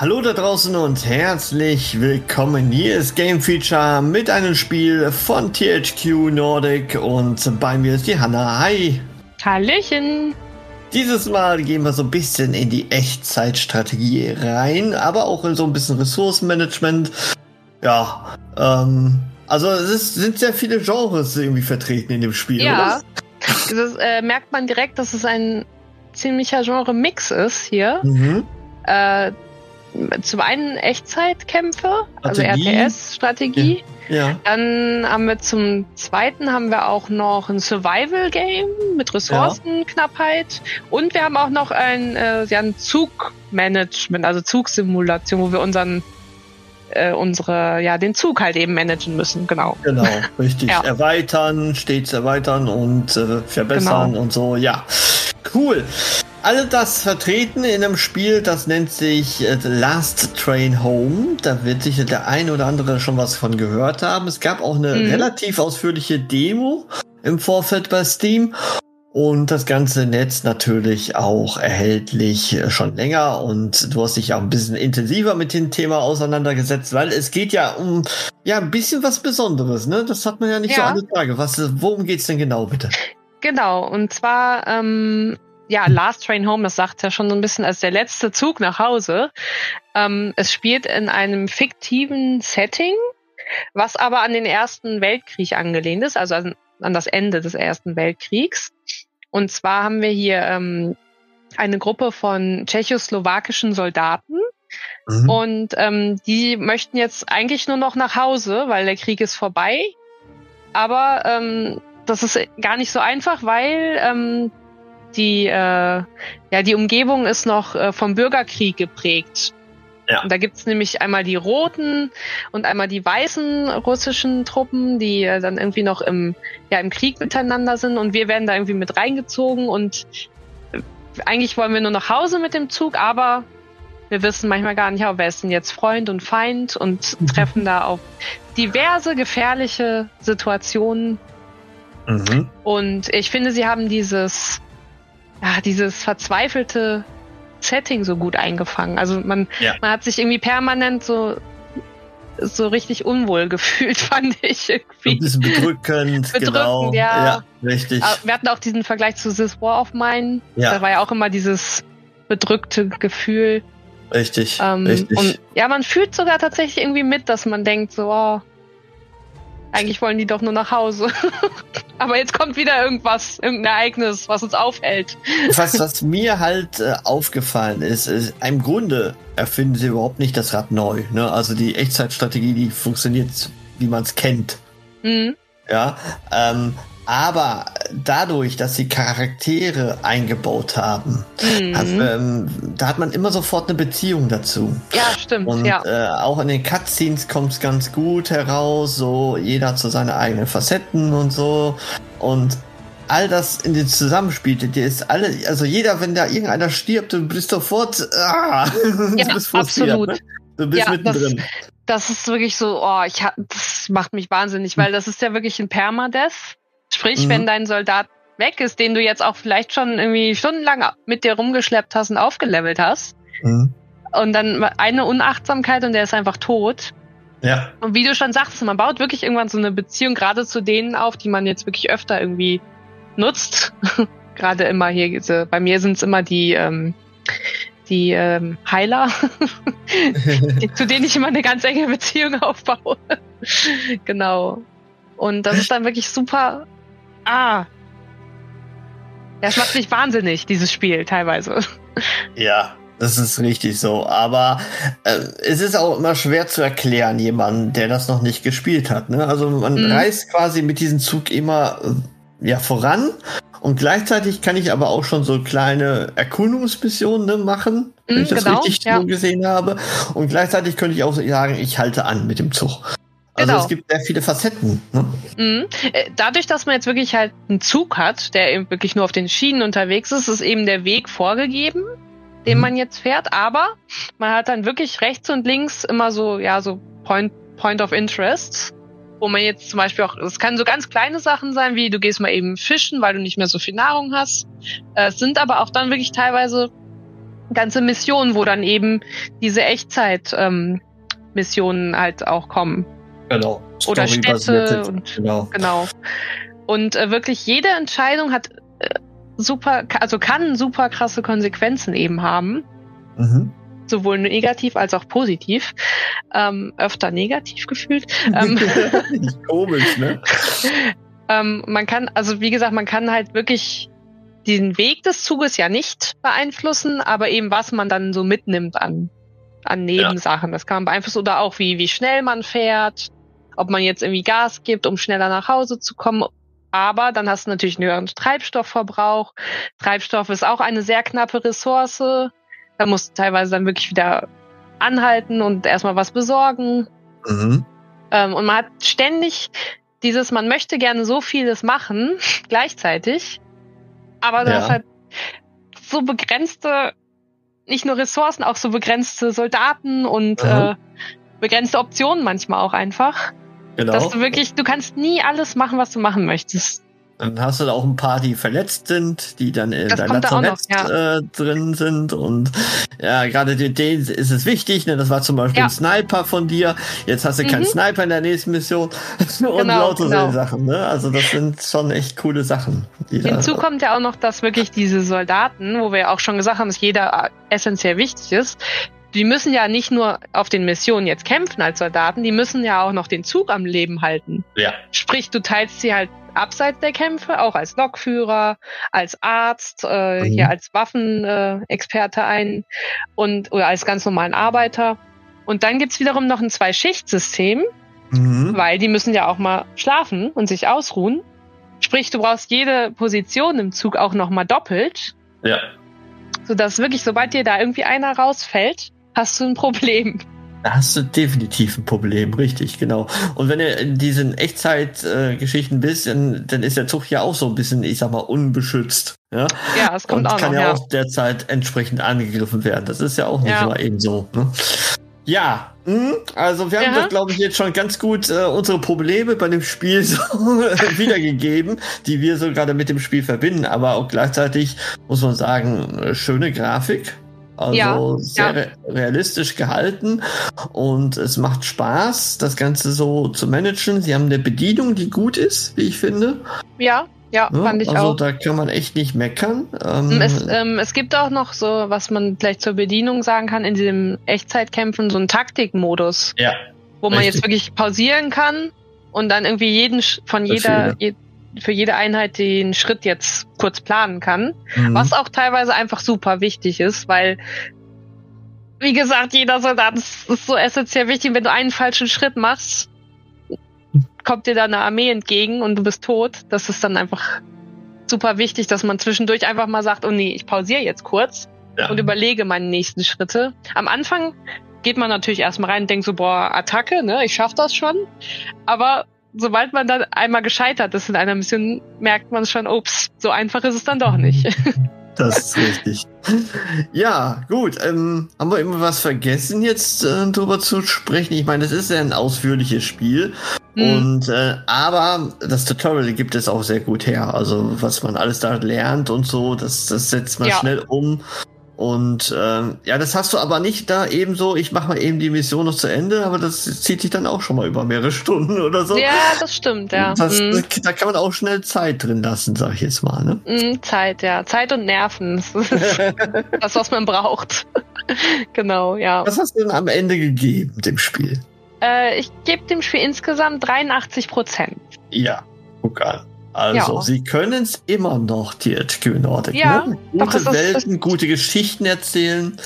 Hallo da draußen und herzlich willkommen. Hier ist Game Feature mit einem Spiel von THQ Nordic und bei mir ist die Hanna. Hi. Hallöchen. Dieses Mal gehen wir so ein bisschen in die Echtzeitstrategie rein, aber auch in so ein bisschen Ressourcenmanagement. Ja, ähm, also es ist, sind sehr viele Genres irgendwie vertreten in dem Spiel. Ja, das äh, merkt man direkt, dass es ein ziemlicher Genre-Mix ist hier. Mhm. Äh, zum einen Echtzeitkämpfe, also RTS-Strategie. Ja. Dann haben wir zum zweiten haben wir auch noch ein Survival-Game mit Ressourcenknappheit. Ja. Und wir haben auch noch ein, äh, ja, ein Zugmanagement, also Zugsimulation, wo wir unseren äh, unsere, ja, den Zug halt eben managen müssen, genau. Genau, richtig. ja. Erweitern, stets erweitern und äh, verbessern genau. und so, ja. Cool. All das vertreten in einem Spiel, das nennt sich äh, Last Train Home. Da wird sicher der eine oder andere schon was von gehört haben. Es gab auch eine mhm. relativ ausführliche Demo im Vorfeld bei Steam. Und das ganze Netz natürlich auch erhältlich äh, schon länger. Und du hast dich auch ein bisschen intensiver mit dem Thema auseinandergesetzt, weil es geht ja um ja ein bisschen was Besonderes, ne? Das hat man ja nicht ja. so alle Tage. Was, worum geht's denn genau, bitte? Genau, und zwar ähm, ja, Last Train Home, das sagt ja schon so ein bisschen als der letzte Zug nach Hause. Ähm, es spielt in einem fiktiven Setting, was aber an den Ersten Weltkrieg angelehnt ist, also an, an das Ende des Ersten Weltkriegs. Und zwar haben wir hier ähm, eine Gruppe von tschechoslowakischen Soldaten. Mhm. Und ähm, die möchten jetzt eigentlich nur noch nach Hause, weil der Krieg ist vorbei. Aber ähm, das ist gar nicht so einfach, weil ähm, die, äh, ja, die Umgebung ist noch äh, vom Bürgerkrieg geprägt. Ja. Und da gibt's nämlich einmal die roten und einmal die weißen russischen Truppen, die äh, dann irgendwie noch im, ja, im Krieg miteinander sind und wir werden da irgendwie mit reingezogen und äh, eigentlich wollen wir nur nach Hause mit dem Zug, aber wir wissen manchmal gar nicht, wer ist denn jetzt Freund und Feind und mhm. treffen da auf diverse gefährliche Situationen. Mhm. Und ich finde, sie haben dieses ja, dieses verzweifelte Setting so gut eingefangen. Also man, ja. man hat sich irgendwie permanent so so richtig unwohl gefühlt, fand ich irgendwie. Ein bisschen bedrückend, bedrückend genau. Ja. ja, richtig. Wir hatten auch diesen Vergleich zu This War of Mine. Ja. Da war ja auch immer dieses bedrückte Gefühl. Richtig, ähm, richtig. Und ja, man fühlt sogar tatsächlich irgendwie mit, dass man denkt, so, oh, eigentlich wollen die doch nur nach Hause. Aber jetzt kommt wieder irgendwas, irgendein Ereignis, was uns aufhält. Was, was mir halt äh, aufgefallen ist, ist, im Grunde erfinden sie überhaupt nicht das Rad neu. Ne? Also die Echtzeitstrategie, die funktioniert, wie man es kennt. Mhm. Ja, ähm, aber dadurch, dass sie Charaktere eingebaut haben, mhm. hat, ähm, da hat man immer sofort eine Beziehung dazu. Ja, stimmt. Und ja. Äh, auch in den Cutscenes kommt es ganz gut heraus. So jeder hat so seine eigenen Facetten und so. Und all das in den Zusammenspiel, dir ist alle, also jeder, wenn da irgendeiner stirbt, du bist sofort, ah, ja, du bist absolut. Ne? Du bist ja, mittendrin. Das, das ist wirklich so, oh, ich hab, das macht mich wahnsinnig, weil das ist ja wirklich ein Permadeath. Sprich, mhm. wenn dein Soldat weg ist, den du jetzt auch vielleicht schon irgendwie stundenlang mit dir rumgeschleppt hast und aufgelevelt hast, mhm. und dann eine Unachtsamkeit und der ist einfach tot. Ja. Und wie du schon sagst, man baut wirklich irgendwann so eine Beziehung gerade zu denen auf, die man jetzt wirklich öfter irgendwie nutzt. gerade immer hier, bei mir sind es immer die, ähm, die ähm, Heiler, zu denen ich immer eine ganz enge Beziehung aufbaue. genau. Und das ist dann wirklich super ah. Das macht mich wahnsinnig, dieses Spiel teilweise. Ja, das ist richtig so. Aber äh, es ist auch immer schwer zu erklären, jemanden, der das noch nicht gespielt hat. Ne? Also man mhm. reist quasi mit diesem Zug immer äh, ja voran Und gleichzeitig kann ich aber auch schon so kleine Erkundungsmissionen ne, machen, wenn mm, ich das genau, richtig ja. so gesehen habe. Und gleichzeitig könnte ich auch sagen, ich halte an mit dem Zug. Also genau. es gibt sehr viele Facetten. Ne? Mhm. Äh, dadurch, dass man jetzt wirklich halt einen Zug hat, der eben wirklich nur auf den Schienen unterwegs ist, ist eben der Weg vorgegeben, den mhm. man jetzt fährt. Aber man hat dann wirklich rechts und links immer so, ja, so Point, Point of Interest, wo man jetzt zum Beispiel auch, es kann so ganz kleine Sachen sein, wie du gehst mal eben fischen, weil du nicht mehr so viel Nahrung hast. Äh, es sind aber auch dann wirklich teilweise ganze Missionen, wo dann eben diese Echtzeit ähm, Missionen halt auch kommen. Genau. Oder Städte und genau. genau. Und äh, wirklich jede Entscheidung hat äh, super, also kann super krasse Konsequenzen eben haben. Mhm. Sowohl negativ als auch positiv. Ähm, öfter negativ gefühlt. ähm, Komisch, ne? ähm, man kann, also wie gesagt, man kann halt wirklich den Weg des Zuges ja nicht beeinflussen, aber eben was man dann so mitnimmt an, an Nebensachen. Ja. Das kann man beeinflussen oder auch wie, wie schnell man fährt, ob man jetzt irgendwie Gas gibt, um schneller nach Hause zu kommen. Aber dann hast du natürlich einen höheren Treibstoffverbrauch. Treibstoff ist auch eine sehr knappe Ressource. Da musst du teilweise dann wirklich wieder anhalten und erstmal was besorgen. Mhm. Ähm, und man hat ständig dieses, man möchte gerne so vieles machen, gleichzeitig. Aber du ja. hast halt so begrenzte, nicht nur Ressourcen, auch so begrenzte Soldaten und mhm. äh, begrenzte Optionen manchmal auch einfach. Genau. Dass du wirklich, du kannst nie alles machen, was du machen möchtest. Dann hast du da auch ein paar, die verletzt sind, die dann in deinem Lazarett ja. äh, drin sind. Und ja, gerade denen ist es wichtig. Ne? Das war zum Beispiel ja. ein Sniper von dir. Jetzt hast du mhm. keinen Sniper in der nächsten Mission. und genau, lauter genau. solche Sachen. Ne? Also das sind schon echt coole Sachen. Hinzu kommt ja auch noch, dass wirklich diese Soldaten, wo wir ja auch schon gesagt haben, dass jeder essentiell wichtig ist, die müssen ja nicht nur auf den Missionen jetzt kämpfen als Soldaten, die müssen ja auch noch den Zug am Leben halten. Ja. Sprich, du teilst sie halt abseits der Kämpfe, auch als Lokführer, als Arzt, äh, mhm. hier als Waffenexperte äh, ein und oder als ganz normalen Arbeiter. Und dann gibt's wiederum noch ein Zwei-Schicht-System, mhm. weil die müssen ja auch mal schlafen und sich ausruhen. Sprich, du brauchst jede Position im Zug auch nochmal doppelt. Ja. Sodass wirklich, sobald dir da irgendwie einer rausfällt, hast du ein Problem. Da hast du definitiv ein Problem, richtig, genau. Und wenn du in diesen Echtzeitgeschichten äh, bist, dann, dann ist der Zug ja auch so ein bisschen, ich sag mal, unbeschützt. Ja, ja es kommt Und auch kann noch, ja, ja auch derzeit entsprechend angegriffen werden. Das ist ja auch nicht ja. immer eben so. Ne? Ja, mh, also wir haben ja. das, glaube ich, jetzt schon ganz gut äh, unsere Probleme bei dem Spiel so wiedergegeben, die wir so gerade mit dem Spiel verbinden. Aber auch gleichzeitig muss man sagen, äh, schöne Grafik, also ja, sehr ja. realistisch gehalten und es macht Spaß, das Ganze so zu managen. Sie haben eine Bedienung, die gut ist, wie ich finde. Ja, ja, ja, fand ich also auch. Also da kann man echt nicht meckern. Ähm, es, ähm, es, gibt auch noch so, was man vielleicht zur Bedienung sagen kann, in diesem Echtzeitkämpfen so einen Taktikmodus. Ja. Wo man richtig. jetzt wirklich pausieren kann und dann irgendwie jeden von jeder, für jede Einheit den Schritt jetzt kurz planen kann. Mhm. Was auch teilweise einfach super wichtig ist, weil, wie gesagt, jeder Soldat ist, ist so essentiell wichtig. Wenn du einen falschen Schritt machst, kommt dir da eine Armee entgegen und du bist tot. Das ist dann einfach super wichtig, dass man zwischendurch einfach mal sagt, oh nee, ich pausiere jetzt kurz ja. und überlege meine nächsten Schritte. Am Anfang geht man natürlich erstmal rein und denkt so, boah, Attacke, ne, ich schaff das schon. Aber sobald man dann einmal gescheitert ist in einer Mission, merkt man schon, ups, so einfach ist es dann doch nicht. Das ist richtig. Ja, gut. Ähm, haben wir immer was vergessen, jetzt äh, drüber zu sprechen? Ich meine, das ist ja ein ausführliches Spiel. Mhm. Und äh, aber das Tutorial gibt es auch sehr gut her. Also was man alles da lernt und so, das, das setzt man ja. schnell um. Und ähm, ja, das hast du aber nicht da ebenso, ich mache mal eben die Mission noch zu Ende, aber das zieht dich dann auch schon mal über mehrere Stunden oder so. Ja, das stimmt, ja. Das, mhm. Da kann man auch schnell Zeit drin lassen, sag ich jetzt mal. Ne? Mhm, Zeit, ja. Zeit und Nerven. Das ist das, was man braucht. genau, ja. Was hast du denn am Ende gegeben, dem Spiel? Äh, ich gebe dem Spiel insgesamt 83 Prozent. Ja, guck an. Also, ja. sie können es immer noch, THQ Nordic. Ja, ne? Gute doch, Welten, das, gute Geschichten erzählen.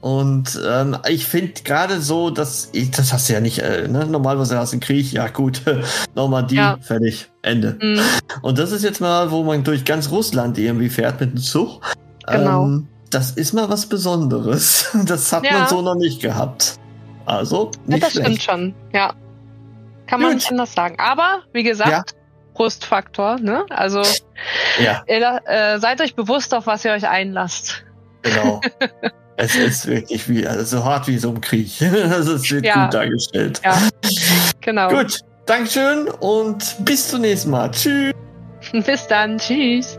Und ähm, ich finde gerade so, dass ich, das hast du ja nicht, äh, ne? normalerweise hast du einen Krieg, ja gut, nochmal die, ja. fertig. Ende. Mhm. Und das ist jetzt mal, wo man durch ganz Russland irgendwie fährt mit dem Zug. Genau. Ähm, das ist mal was Besonderes. Das hat ja. man so noch nicht gehabt. Also, nicht ja, das schlecht. stimmt schon, ja. Kann man nicht anders sagen. Aber, wie gesagt, ja. Brustfaktor, ne? Also, ja. ihr, äh, seid euch bewusst, auf was ihr euch einlasst. Genau. es ist wirklich wie, also so hart wie so ein Krieg. Es wird ja. gut dargestellt. Ja, genau. Gut, Dankeschön und bis zum nächsten Mal. Tschüss. Bis dann. Tschüss.